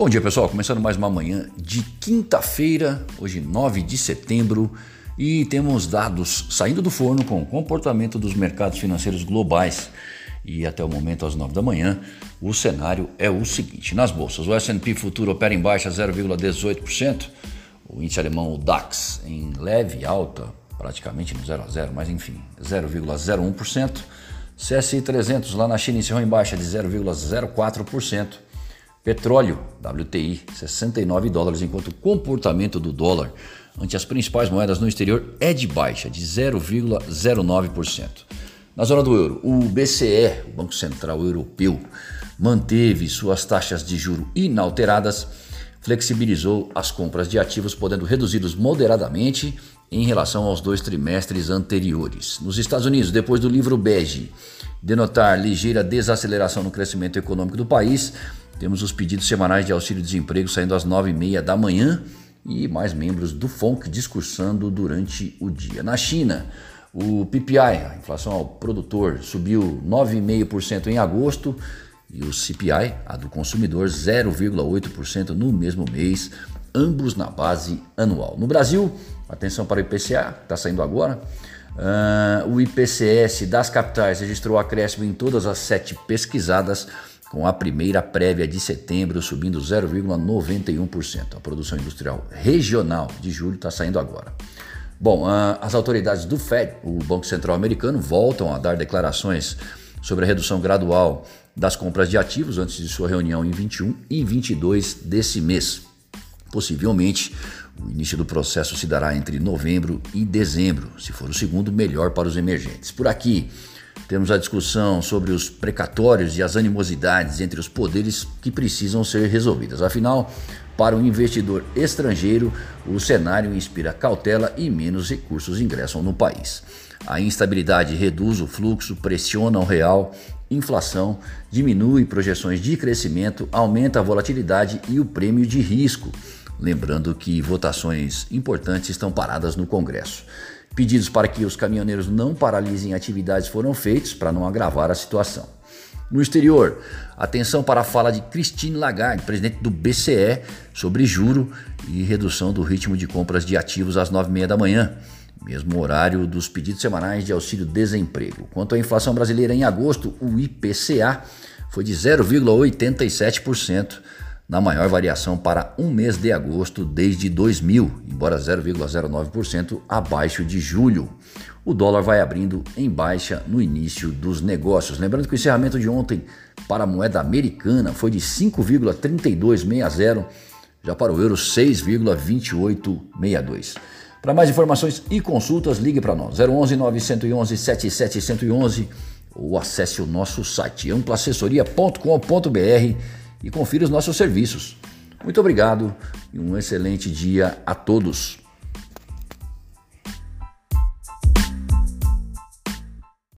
Bom dia, pessoal. Começando mais uma manhã de quinta-feira, hoje 9 de setembro, e temos dados saindo do forno com o comportamento dos mercados financeiros globais. E até o momento, às 9 da manhã, o cenário é o seguinte: nas bolsas, o SP Futuro opera em baixa 0,18%, o índice alemão, o DAX, em leve alta, praticamente no 0 a 0, mas enfim, 0,01%. CSI 300 lá na China encerrou em baixa de 0,04%. Petróleo, WTI, 69 dólares, enquanto o comportamento do dólar ante as principais moedas no exterior é de baixa, de 0,09%. Na zona do euro, o BCE, o Banco Central Europeu, manteve suas taxas de juro inalteradas, flexibilizou as compras de ativos, podendo reduzi-los moderadamente em relação aos dois trimestres anteriores. Nos Estados Unidos, depois do livro bege denotar ligeira desaceleração no crescimento econômico do país, temos os pedidos semanais de auxílio-desemprego saindo às 9h30 da manhã e mais membros do FONC discursando durante o dia. Na China, o PPI, a inflação ao produtor, subiu 9,5% em agosto e o CPI, a do consumidor, 0,8% no mesmo mês, ambos na base anual. No Brasil, atenção para o IPCA, está saindo agora. Uh, o IPCS das capitais registrou acréscimo em todas as sete pesquisadas com a primeira prévia de setembro subindo 0,91%. A produção industrial regional de julho está saindo agora. Bom, as autoridades do Fed, o Banco Central Americano, voltam a dar declarações sobre a redução gradual das compras de ativos antes de sua reunião em 21 e 22 desse mês. Possivelmente, o início do processo se dará entre novembro e dezembro. Se for o segundo, melhor para os emergentes. Por aqui, temos a discussão sobre os precatórios e as animosidades entre os poderes que precisam ser resolvidas. Afinal, para o investidor estrangeiro, o cenário inspira cautela e menos recursos ingressam no país. A instabilidade reduz o fluxo, pressiona o real, inflação, diminui projeções de crescimento, aumenta a volatilidade e o prêmio de risco. Lembrando que votações importantes estão paradas no Congresso. Pedidos para que os caminhoneiros não paralisem atividades foram feitos para não agravar a situação. No exterior, atenção para a fala de Christine Lagarde, presidente do BCE, sobre juro e redução do ritmo de compras de ativos às 9h30 da manhã, mesmo horário dos pedidos semanais de auxílio-desemprego. Quanto à inflação brasileira em agosto, o IPCA foi de 0,87% na maior variação para um mês de agosto desde 2000, embora 0,09% abaixo de julho. O dólar vai abrindo em baixa no início dos negócios. Lembrando que o encerramento de ontem para a moeda americana foi de 5,3260, já para o euro 6,2862. Para mais informações e consultas, ligue para nós 011 911 7711 ou acesse o nosso site amplaassessoria.com.br e confira os nossos serviços. Muito obrigado e um excelente dia a todos.